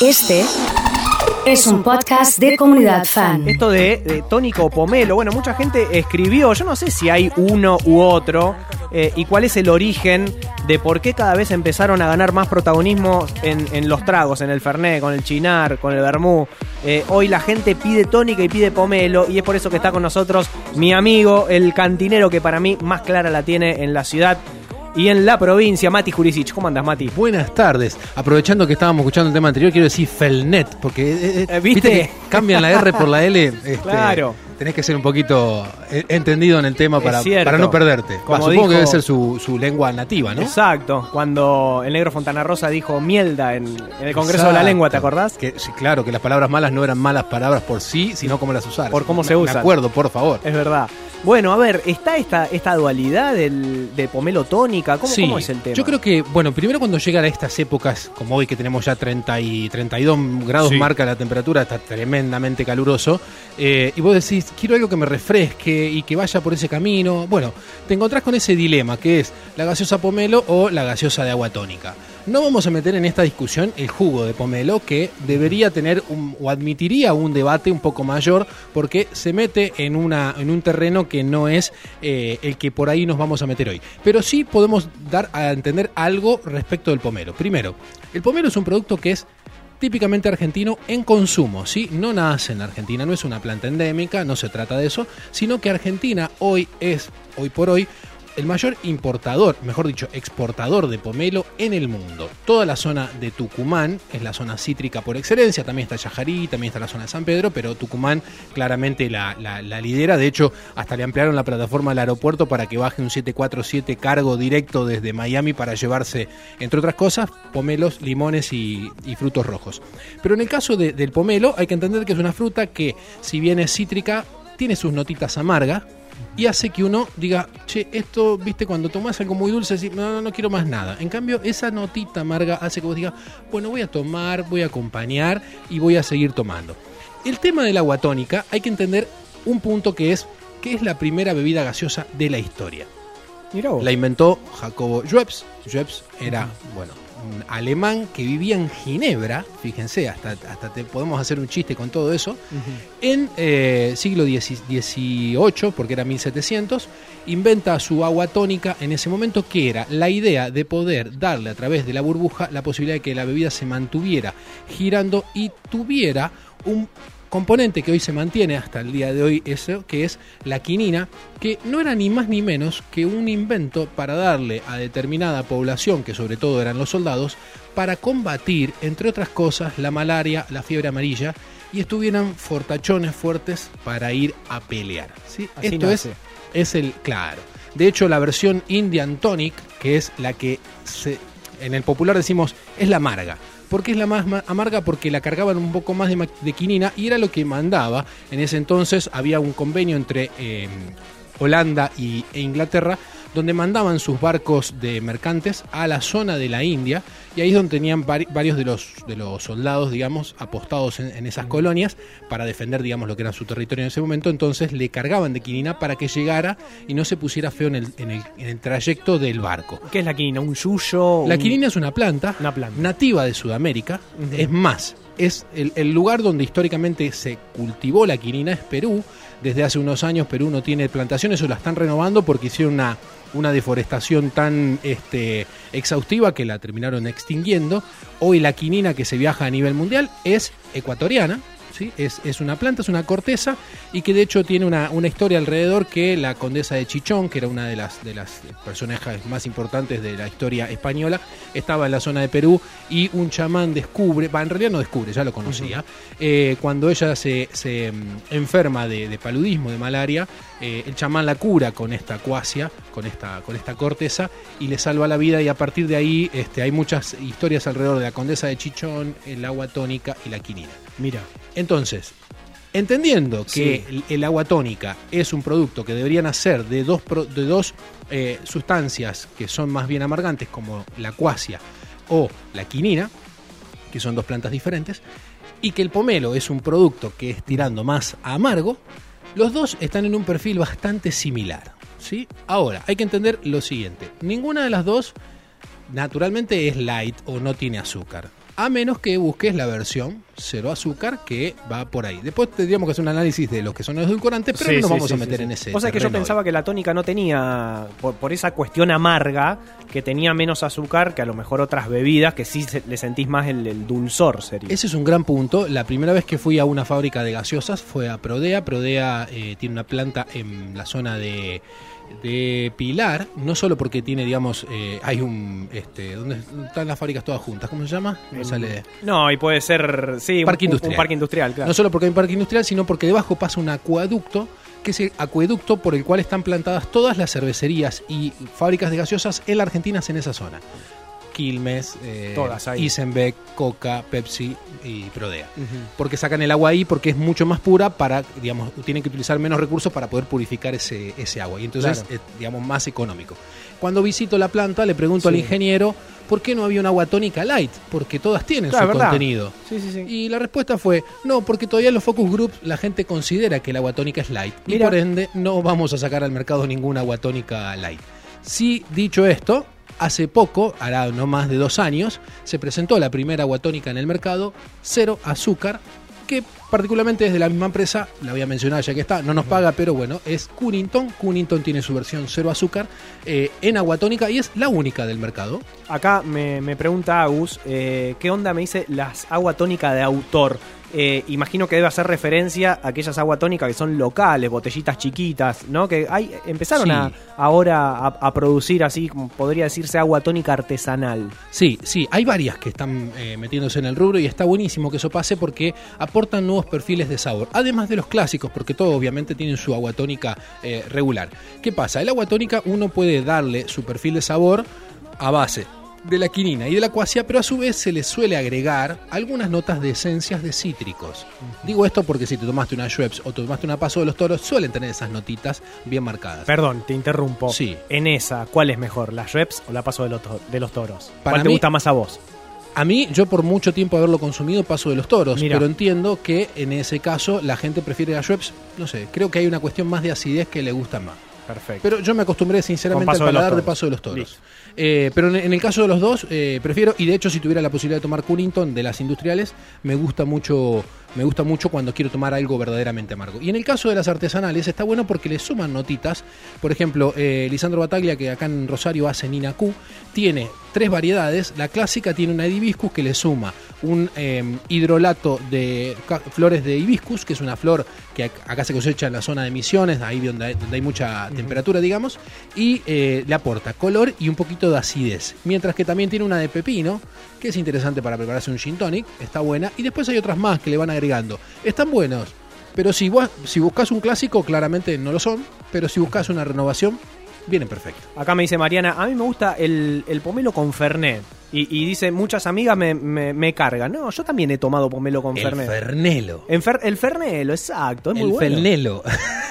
Este es un podcast de comunidad fan. Esto de, de tónico pomelo, bueno, mucha gente escribió, yo no sé si hay uno u otro, eh, y cuál es el origen de por qué cada vez empezaron a ganar más protagonismo en, los tragos, en el Fernet, con el Chinar, con el Vermú. Eh, hoy la gente pide tónica y pide pomelo, y es por eso que está con nosotros mi amigo, el cantinero que para mí más clara la tiene en la ciudad y en la provincia, Mati Jurisic. ¿Cómo andas, Mati? Buenas tardes. Aprovechando que estábamos escuchando el tema anterior, quiero decir Felnet, porque eh, eh, ¿viste? que cambian la R por la L. este, Claro. Tenés que ser un poquito eh, entendido en el tema para, para no perderte. Como Va, supongo dijo- que debe ser su, su lengua nativa, ¿no? Exacto, cuando el negro Fontana Rosa dijo mielda en, en el Congreso de la. Lengua, ¿te acordás? Que, sí, claro, que las palabras malas no eran malas palabras por sí, sino como las usaras. Por cómo se usan. acuerdo, por favor. Es verdad. Bueno, a ver, ¿está esta, esta dualidad del, de pomelo tónica? ¿Cómo, Sí, cómo es el tema? Yo creo que, bueno, primero cuando llegan a estas épocas, como hoy que tenemos ya 30 y 32 grados Sí. marca la temperatura, está tremendamente caluroso, eh, y vos decís, quiero algo que me refresque y que vaya por ese camino. Bueno, te encontrás con ese dilema, que es la gaseosa pomelo o la gaseosa de agua tónica. No vamos a meter en esta discusión el jugo de pomelo, que debería tener un- o admitiría un debate un poco mayor, porque se mete en, una, en un terreno que no es eh, el que por ahí nos vamos a meter hoy. Pero sí podemos dar a entender algo respecto del pomelo. Primero, el pomelo es un producto que es típicamente argentino en consumo, ¿sí? No nace en Argentina, no es una planta endémica, no se trata de eso, sino que Argentina hoy es, hoy por hoy, el mayor importador, mejor dicho, exportador de pomelo en el mundo. Toda la zona de Tucumán es la zona cítrica por excelencia, también está Yajarí, también está la zona de San Pedro, pero Tucumán claramente la, lidera. De hecho, hasta le ampliaron la plataforma del aeropuerto para que baje un 747 cargo directo desde Miami para llevarse, entre otras cosas, pomelos, limones y, frutos rojos. Pero en el caso de- del pomelo, hay que entender que es una fruta que, si bien es cítrica, tiene sus notitas amargas y hace que uno diga, che, esto, viste, cuando tomás algo muy dulce, decís, no, no, no quiero más nada. En cambio, esa notita amarga hace que vos digas, bueno, voy a tomar, voy a acompañar y voy a seguir tomando. El tema del agua tónica, hay que entender un punto que es, que es la primera bebida gaseosa de la historia. Mirá vos. La inventó Jacobo Schweppes. Schweppes era, bueno, alemán que vivía en Ginebra, fíjense, hasta, hasta te podemos hacer un chiste con todo eso, en eh, siglo XVIII, porque era 1700, inventa su agua tónica en ese momento, que era la idea de poder darle a través de la burbuja la posibilidad de que la bebida se mantuviera girando y tuviera un componente que hoy se mantiene hasta el día de hoy, eso, que es la quinina, que no era ni más ni menos que un invento para darle a determinada población, que sobre todo eran los soldados, para combatir, entre otras cosas, la malaria, la fiebre amarilla, y estuvieran fortachones fuertes para ir a pelear. ¿sí? Así Esto es, es el claro. De hecho, la versión Indian Tonic, que es la que se, en el popular decimos es la amarga. ¿Por qué es la más ma- amarga? Porque la cargaban un poco más de, de quinina y era lo que mandaba. En ese entonces había un convenio entre eh, Holanda y, e Inglaterra donde mandaban sus barcos de mercantes a la zona de la India y ahí es donde tenían vari- varios de los, de los soldados, digamos, apostados en, en esas colonias para defender, digamos, lo que era su territorio en ese momento. Entonces le cargaban de quinina para que llegara y no se pusiera feo en el, en el, en el trayecto del barco. ¿Qué es la quinina? ¿Un yuyo? La un- quinina es una planta, Una planta. nativa de Sudamérica. Es más, es el, lugar donde históricamente se cultivó la quinina es Perú. Desde hace unos años Perú no tiene plantaciones o la están renovando porque hicieron una, una deforestación tan este, exhaustiva que la terminaron extinguiendo. Hoy la quinina que se viaja a nivel mundial es ecuatoriana. ¿Sí? Es, es una planta, es una corteza y que de hecho tiene una, una historia alrededor que la condesa de Chichón, que era una de las, de las personajes más importantes de la historia española, estaba en la zona de Perú y un chamán descubre, va, en realidad no descubre, ya lo conocía, eh, cuando ella se, se, mm, enferma de, de paludismo, de malaria, eh, el chamán la cura con esta cuasia, con esta, con esta corteza y le salva la vida y a partir de ahí este, hay muchas historias alrededor de la condesa de Chichón, el agua tónica y la quinina. Mira. Entonces, entendiendo que Sí. el, el agua tónica es un producto que debería nacer de dos, pro- de dos eh, sustancias que son más bien amargantes, como la cuasia o la quinina, que son dos plantas diferentes, y que el pomelo es un producto que es tirando más a amargo, los dos están en un perfil bastante similar. ¿sí? Ahora, hay que entender lo siguiente. Ninguna de las dos naturalmente es light o no tiene azúcar. A menos que busques la versión cero azúcar que va por ahí. Después tendríamos que hacer un análisis de los que son los edulcorantes, pero Sí, no nos sí, vamos sí, a meter en ese. O sea que yo pensaba hoy. que la tónica no tenía, por, por esa cuestión amarga, que tenía menos azúcar que a lo mejor otras bebidas, que sí se- le sentís más el, el dulzor, sería. Ese es un gran punto. La primera vez que fui a una fábrica de gaseosas fue a Prodea. Prodea eh, tiene una planta en la zona de, de Pilar, no solo porque tiene, digamos, eh, hay un, este, ¿dónde están las fábricas todas juntas? ¿Cómo se llama? No me sale. No, y puede ser, sí, un- Parque un, industrial. un parque industrial, claro. No solo porque hay un parque industrial, sino porque debajo pasa un acueducto, que es el acueducto por el cual están plantadas todas las cervecerías y fábricas de gaseosas en la Argentina en esa zona. Quilmes, eh, Todas ahí. Isenbeck, Coca, Pepsi y Prodea. Porque sacan el agua ahí porque es mucho más pura para, digamos, tienen que utilizar menos recursos para poder purificar ese, ese agua. Y entonces Claro. es, digamos, más económico. Cuando visito la planta le pregunto al ingeniero por qué no había una agua tónica light, porque todas tienen Claro, su ¿verdad? contenido. Sí, sí, sí. Y la respuesta fue, no, porque todavía en los focus groups la gente considera que el agua tónica es light. Y por ende no vamos a sacar al mercado ninguna agua tónica light. Sí, dicho esto, hace poco, hará no más de dos años, se presentó la primera agua tónica en el mercado, cero azúcar, que particularmente es de la misma empresa, la voy a mencionar ya que está, no nos paga, pero bueno, es Cunnington. Cunnington tiene su versión cero azúcar eh, en agua tónica y es la única del mercado. Acá me, pregunta Agus, eh, ¿qué onda me dice las agua tónica de autor? Eh, imagino que debe hacer referencia a aquellas agua tónicas que son locales, botellitas chiquitas, ¿no? Que hay, empezaron Sí. a, ahora a, a producir así, podría decirse, agua tónica artesanal. Sí, sí, hay varias que están eh, metiéndose en el rubro y está buenísimo que eso pase porque aportan nuevos perfiles de sabor, además de los clásicos, porque todos obviamente tienen su agua tónica eh, regular. ¿Qué pasa? El agua tónica uno puede darle su perfil de sabor a base de la quinina y de la cuasia, pero a su vez se le suele agregar algunas notas de esencias de cítricos. Digo esto porque si te tomaste una Schweppes o te tomaste una Paso de los Toros, suelen tener esas notitas bien marcadas. Perdón, te interrumpo. Sí. En esa, ¿cuál es mejor, la Schweppes o la Paso de los, de los Toros? Para ¿Cuál te mí- gusta más a vos? A mí, yo por mucho tiempo haberlo consumido paso de los toros, Mira. pero entiendo que en ese caso la gente prefiere la Schweppes, no sé, creo que hay una cuestión más de acidez que le gusta más. Perfecto. Pero yo me acostumbré sinceramente al de paladar de paso de los toros. Listo. Eh, pero en, el caso de los dos, eh, prefiero, y de hecho si tuviera la posibilidad de tomar Cunnington de las industriales, me gusta mucho, me gusta mucho cuando quiero tomar algo verdaderamente amargo. Y en el caso de las artesanales está bueno porque le suman notitas. Por ejemplo, eh, Lisandro Bataglia, que acá en Rosario hace Nina Q, tiene tres variedades. La clásica tiene una de hibiscus que le suma un eh, hidrolato de flores de hibiscus, que es una flor que ac- acá se cosecha en la zona de Misiones, ahí donde hay, donde hay mucha temperatura, digamos, y eh, le aporta color y un poquito de acidez. Mientras que también tiene una de pepino, que es interesante para prepararse un gin tonic, está buena, y después hay otras más que le van agregando. Están buenos, pero si, buscas un clásico, claramente no lo son, pero si buscas una renovación, vienen perfecto. Acá me dice Mariana, a mí me gusta el, el pomelo con Fernet. Y, y dice, muchas amigas me, me- me cargan. No, yo también he tomado pomelo con El Fernet. Fernelo. Fer- el Fernelo, exacto, es muy El bueno. Fernelo.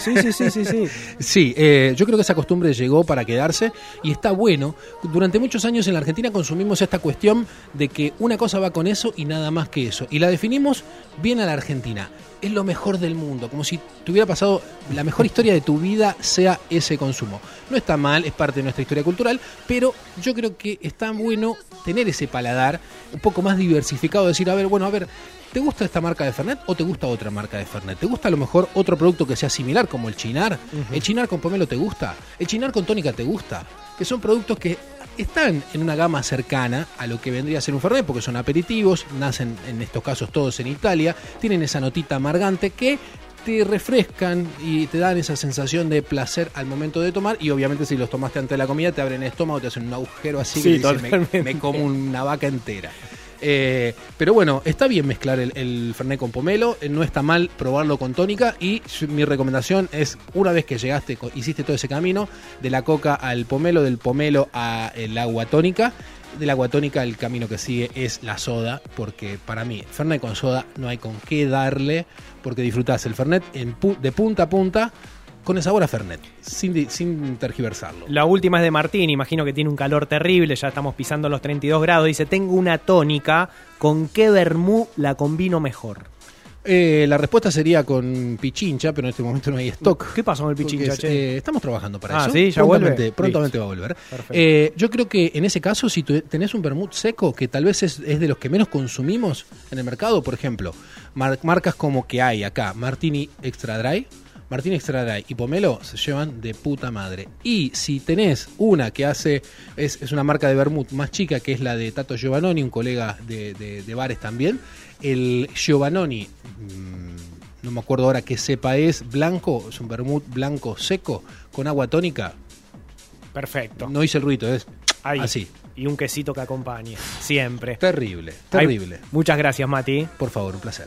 Sí, sí, sí, sí, sí. Sí, eh, yo creo que esa costumbre llegó para quedarse y está bueno. Durante muchos años en la Argentina consumimos esta cuestión de que una cosa va con eso y nada más que eso. Y la definimos bien a la Argentina. Es lo mejor del mundo, como si te hubiera pasado la mejor historia de tu vida sea ese consumo. No está mal, es parte de nuestra historia cultural, pero yo creo que está bueno tener ese paladar un poco más diversificado, decir, a ver, bueno, a ver, ¿Te gusta esta marca de Fernet o te gusta otra marca de Fernet? ¿Te gusta a lo mejor otro producto que sea similar como el Chinar? ¿El Chinar con pomelo te gusta? ¿El Chinar con tónica te gusta? Que son productos que están en una gama cercana a lo que vendría a ser un Fernet porque son aperitivos, nacen en estos casos todos en Italia, tienen esa notita amargante que te refrescan y te dan esa sensación de placer al momento de tomar y obviamente si los tomaste antes de la comida te abren el estómago, te hacen un agujero así Sí, que dices, me, como una vaca entera. Eh, pero bueno, está bien mezclar el, el Fernet con pomelo, eh, no está mal probarlo con tónica y mi recomendación es una vez que llegaste, hiciste todo ese camino, de la coca al pomelo, del pomelo al agua tónica, del agua tónica el camino que sigue es la soda, porque para mí Fernet con soda no hay con qué darle, porque disfrutás el Fernet en de punta a punta con el sabor a Fernet, sin, sin tergiversarlo. La última es de Martín, imagino que tiene un calor terrible, ya estamos pisando los 32 grados. Dice, tengo una tónica, ¿con qué vermú la combino mejor? Eh, la respuesta sería con Pichincha, pero en este momento no hay stock. ¿Qué pasó con el Pichincha, che? eh, estamos trabajando para Ah, eso. ¿sí? ¿Ya prontamente, vuelve? prontamente va a volver. Eh, yo creo que en ese caso, si tenés un vermut seco, que tal vez es, es de los que menos consumimos en el mercado, por ejemplo, mar- marcas como que hay acá, Martini Extra Dry, Martini Extra Dry y Pomelo se llevan de puta madre. Y si tenés una que hace, es, es una marca de vermut más chica, que es la de Tato Giovannoni, un colega de, de- de bares también, el Giovannoni, mm, no me acuerdo ahora qué cepa es, blanco, es un vermut blanco seco con agua tónica. Perfecto. No hice el ruido, es Ahí. así. Y un quesito que acompañe. Siempre. Terrible, Ay, terrible. muchas gracias, Mati. Por favor, un placer.